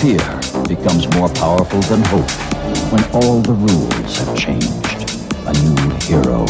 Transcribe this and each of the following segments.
fear becomes more powerful than hope when all the rules have changed. A new hero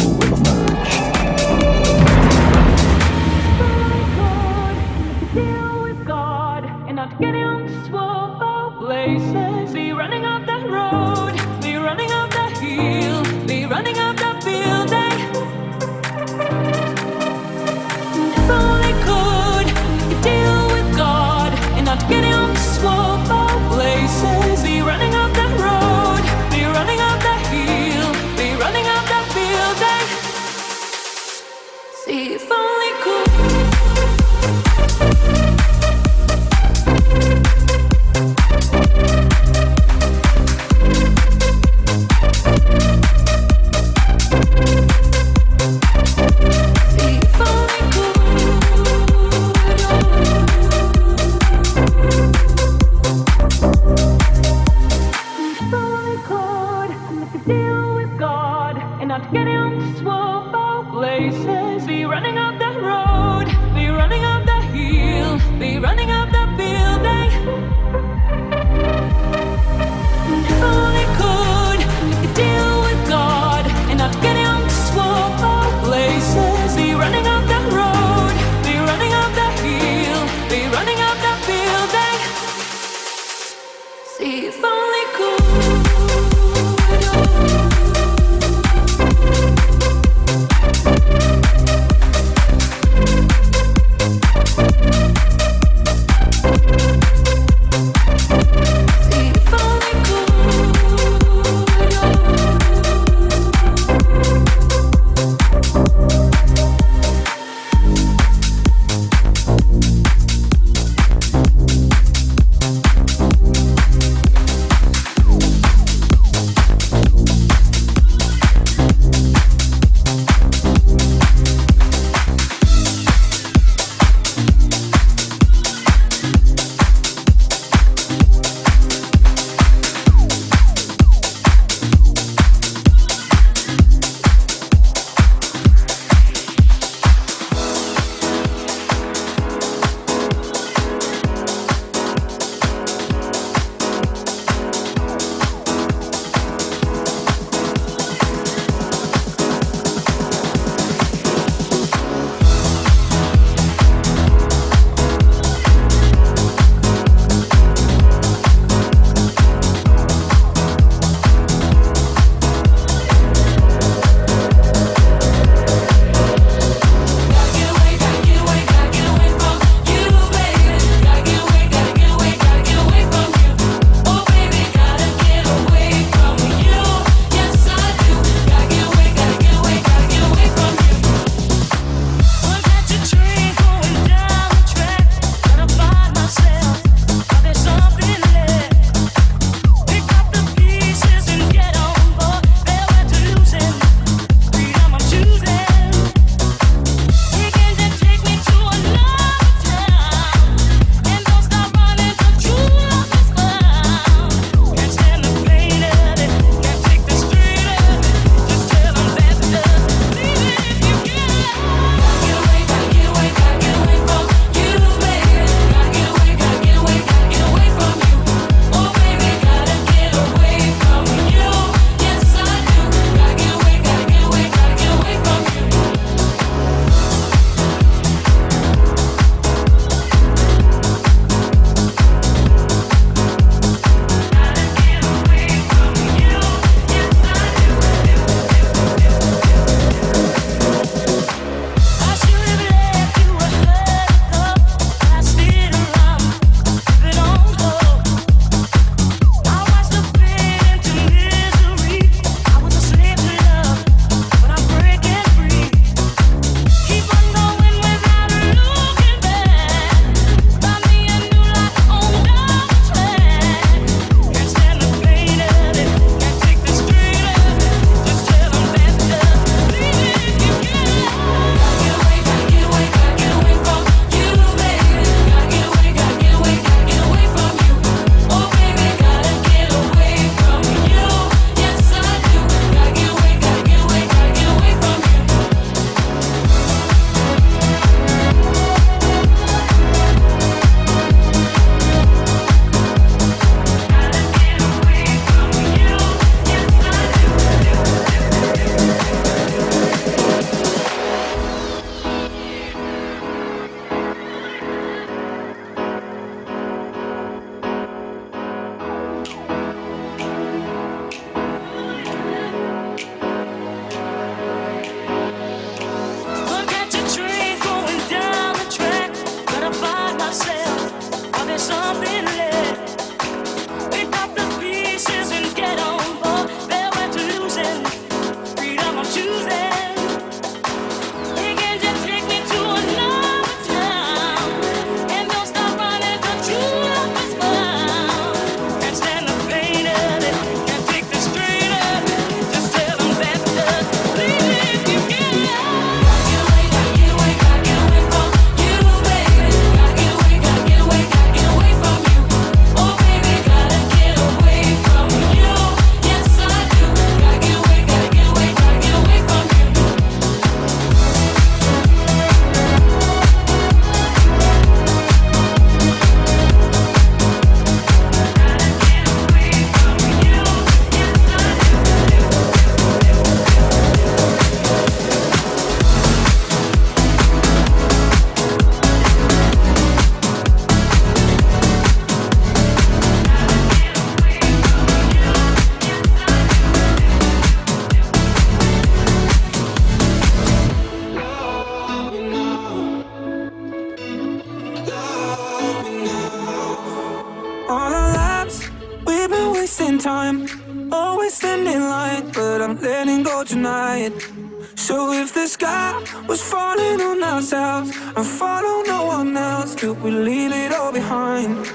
was falling on ourselves and follow no one else, could we leave it all behind?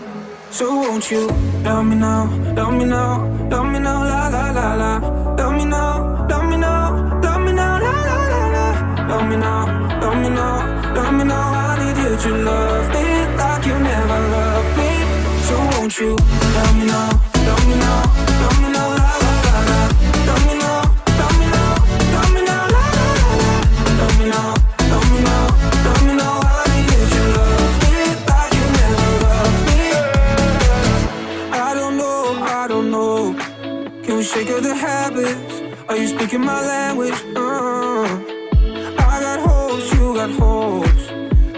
So won't you love me now, love me now, love me now, la la la la, love me now, love me now, love me now, la la la la, love me now, love me now, love me now. I need you to love me like you never loved me. So won't you love me now, love me now, We of the habits? Are you speaking my language? Uh, I got hopes, you got hopes.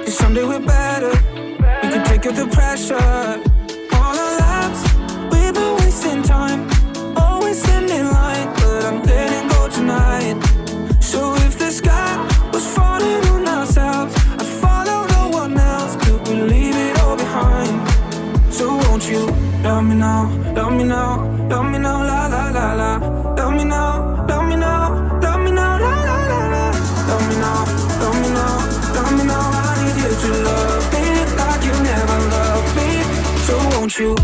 Cause someday we're better. We can take up the pressure. All our lives, we've been wasting time. Always ending line, but I'm letting go tonight. So if the sky was falling on ourselves, I'd follow no one else. Could we leave it all behind? So won't you love me now, love me now, love me now, la la. Love me now, love me now, love me now, la la la la. Love me now, love me now, love me now. I need you to love me like you never loved me. So won't you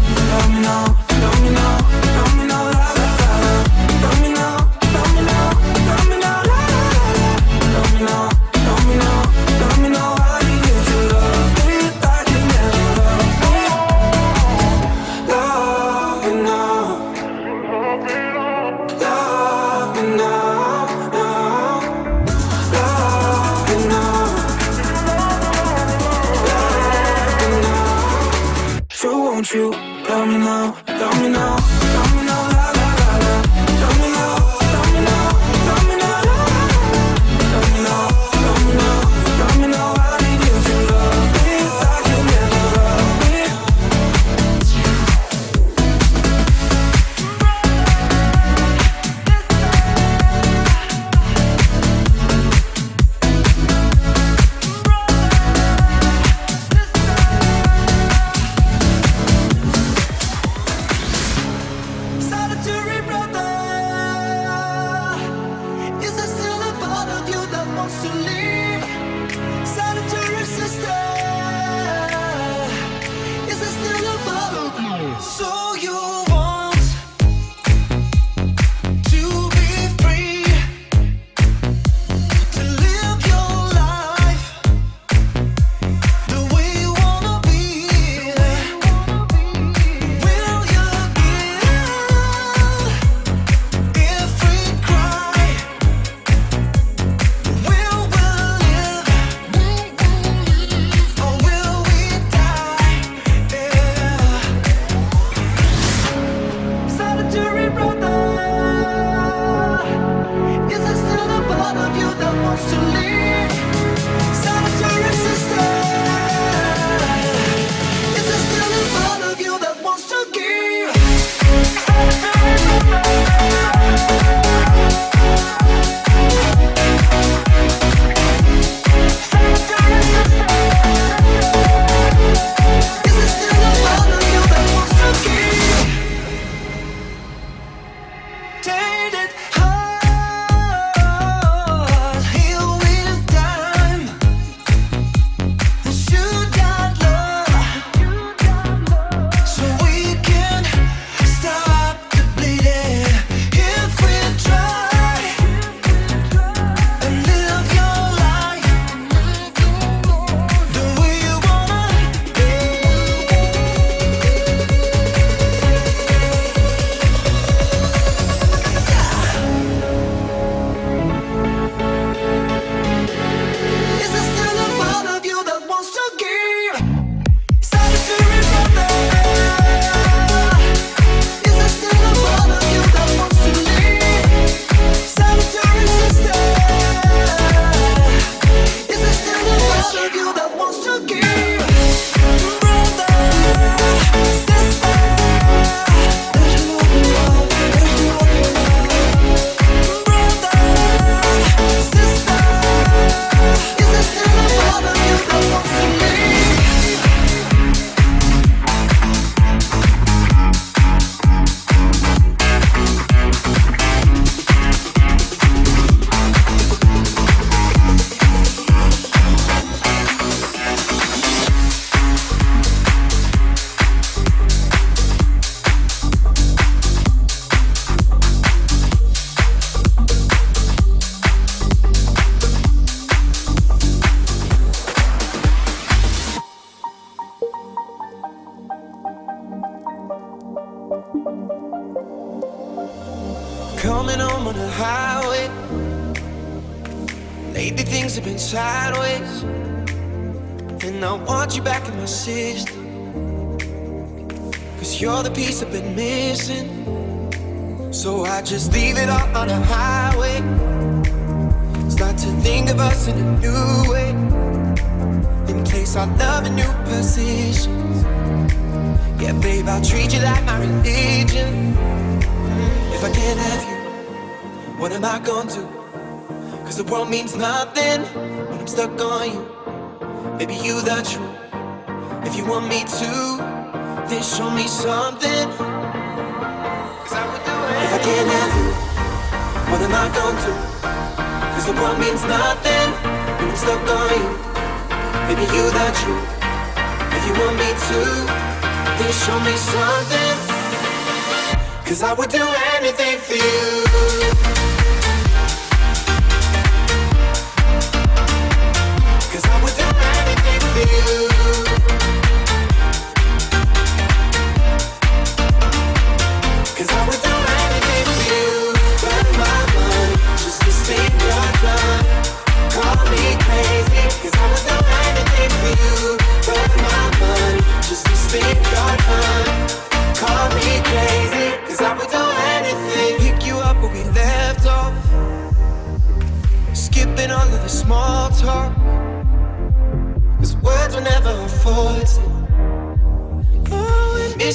Maybe you the truth. If you want me to, then show me something. Cause I would do anything for you Cause I would do anything for you.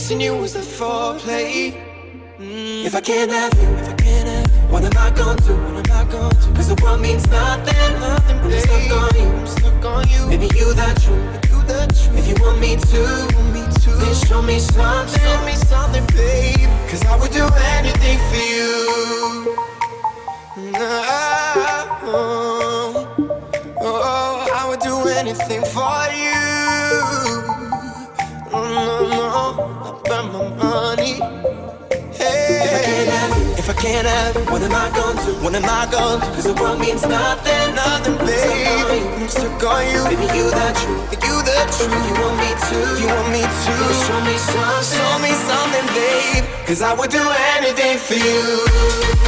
Missing you was the foreplay. Mm. If I can't have you, if I can't have you, what am I gonna do? What am I gonna do? Cause the world means nothing, nothing, babe. I'm stuck on you, I'm stuck on you. Maybe you that true, you that true. If you want me to, want me to, then show me something, show me something, babe. Cause I would do anything for you. No, anything for you. No, no, about my money. Hey. If I can't have I you, what am I gonna do? What am I gonna? Cause the world means nothing, nothing, baby. I'm stuck on you, baby. You that true, you that true. If you want me to, if you want me to, show me something, show me something, babe. Cause I would do anything for you.